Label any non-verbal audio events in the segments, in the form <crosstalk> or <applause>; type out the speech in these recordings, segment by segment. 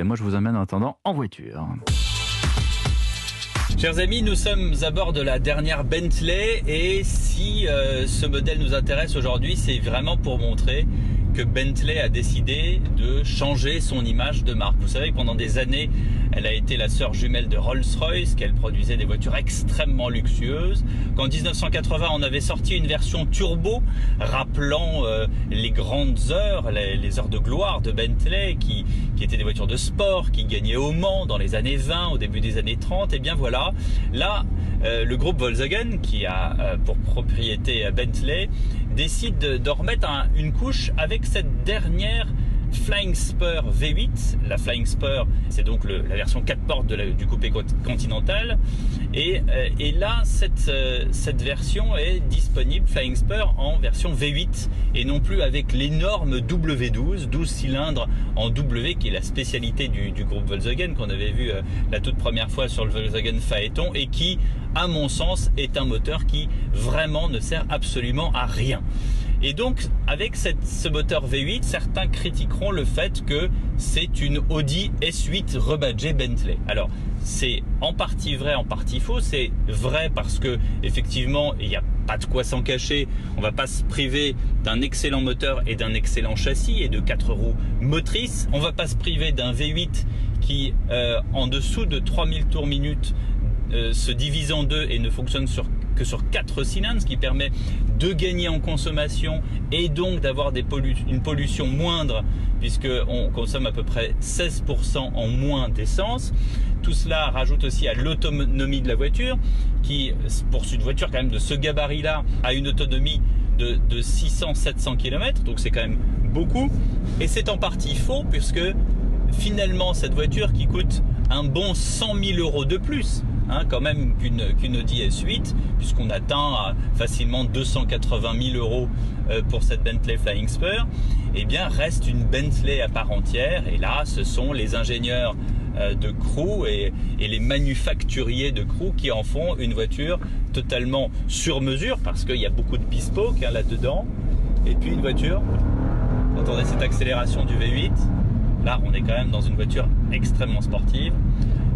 Et moi, je vous emmène en attendant en voiture. Chers amis, nous sommes à bord de la dernière Bentley et si euh, ce modèle nous intéresse aujourd'hui, c'est vraiment pour montrer que Bentley a décidé de changer son image de marque. Vous savez pendant des années, elle a été la sœur jumelle de Rolls-Royce, qu'elle produisait des voitures extrêmement luxueuses. Qu'en 1980, on avait sorti une version turbo rappelant euh, les grandes heures, les, heures de gloire de Bentley, qui, étaient des voitures de sport, qui gagnaient au Mans dans les années 20, au début des années 30. Et bien voilà, là, euh, le groupe Volkswagen, qui a euh, pour propriété Bentley, décide de, remettre une couche avec cette dernière Flying Spur V8. La Flying Spur, c'est donc la version 4 portes du coupé continental. Et, euh, là, cette, euh, cette version est disponible, Flying Spur, en version V8 et non plus avec l'énorme W12, 12 cylindres en W, qui est la spécialité du, groupe Volkswagen qu'on avait vu euh, la toute première fois sur le Volkswagen Phaeton et qui, à mon sens, est un moteur qui vraiment ne sert absolument à rien. Et donc, avec ce moteur V8, certains critiqueront le fait que c'est une Audi S8 rebadgée Bentley. Alors, c'est en partie vrai, en partie faux. C'est vrai parce que, effectivement, il n'y a pas de quoi s'en cacher. On va pas se priver d'un excellent moteur et d'un excellent châssis et de quatre roues motrices. On va pas se priver d'un V8 qui, euh, en dessous de 3000 tours minute, euh, se divise en deux et ne fonctionne sur que sur 4 cylindres, ce qui permet de gagner en consommation et donc d'avoir une pollution moindre puisqu'on consomme à peu près 16% en moins d'essence. Tout cela rajoute aussi à l'autonomie de la voiture qui, pour une voiture quand même de ce gabarit-là, a une autonomie de, de 600-700 km, donc c'est quand même beaucoup. Et c'est en partie faux puisque finalement cette voiture qui coûte un bon 100 000 euros de plus Hein, quand même qu'une Audi S8, puisqu'on atteint facilement 280 000 euros euh, pour cette Bentley Flying Spur, eh bien reste une Bentley à part entière. Et là, ce sont les ingénieurs euh, de Crew et, les manufacturiers de Crew qui en font une voiture totalement sur mesure, parce qu'il y a beaucoup de bespoke hein, là-dedans. Et puis une voiture, entendez cette accélération du V8, là on est quand même dans une voiture extrêmement sportive.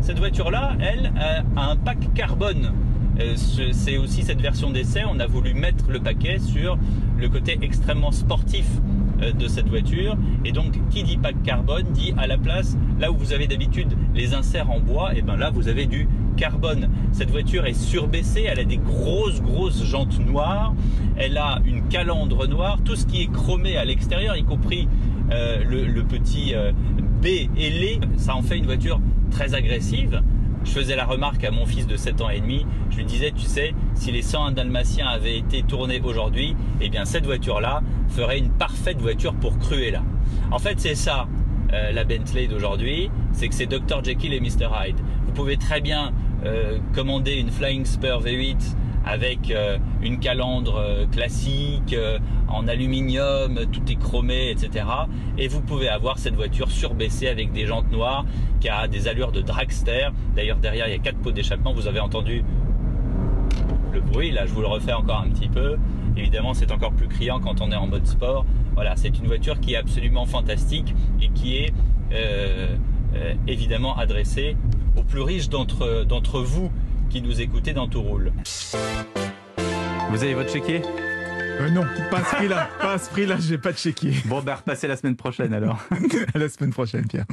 Cette voiture-là, elle, a un pack carbone. Euh, c'est aussi cette version d'essai, on a voulu mettre le paquet sur le côté extrêmement sportif euh, de cette voiture. Et donc, qui dit pack carbone dit à la place, là où vous avez d'habitude les inserts en bois, et bien là, vous avez du carbone. Cette voiture est surbaissée, elle a des grosses, grosses jantes noires, elle a une calandre noire, tout ce qui est chromé à l'extérieur, y compris euh, le, petit B ailé, ça en fait une voiture très agressive. Je faisais la remarque à mon fils de 7 ans et demi, je lui disais, tu sais, si les 101 dalmatiens avaient été tournés aujourd'hui, eh bien cette voiture-là ferait une parfaite voiture pour Cruella. En fait, c'est ça, euh, la Bentley d'aujourd'hui, c'est que c'est Dr Jekyll et Mr Hyde. Vous pouvez très bien euh, commander une Flying Spur V8 avec euh, une calandre euh, classique, euh, en aluminium, tout est chromé, etc. Et vous pouvez avoir cette voiture surbaissée avec des jantes noires qui a des allures de dragster. D'ailleurs derrière il y a quatre pots d'échappement, vous avez entendu le bruit, là je vous le refais encore un petit peu. Évidemment c'est encore plus criant quand on est en mode sport. Voilà, c'est une voiture qui est absolument fantastique et qui est évidemment adressée aux plus riches d'entre vous qui nous écoutez dans Tout Roule. Vous avez votre chéquier? Euh, non, pas à ce prix-là. <laughs> pas à ce prix-là, j'ai pas de chéquier. Bon, bah repassez la semaine prochaine alors. <laughs> à la semaine prochaine, Pierre.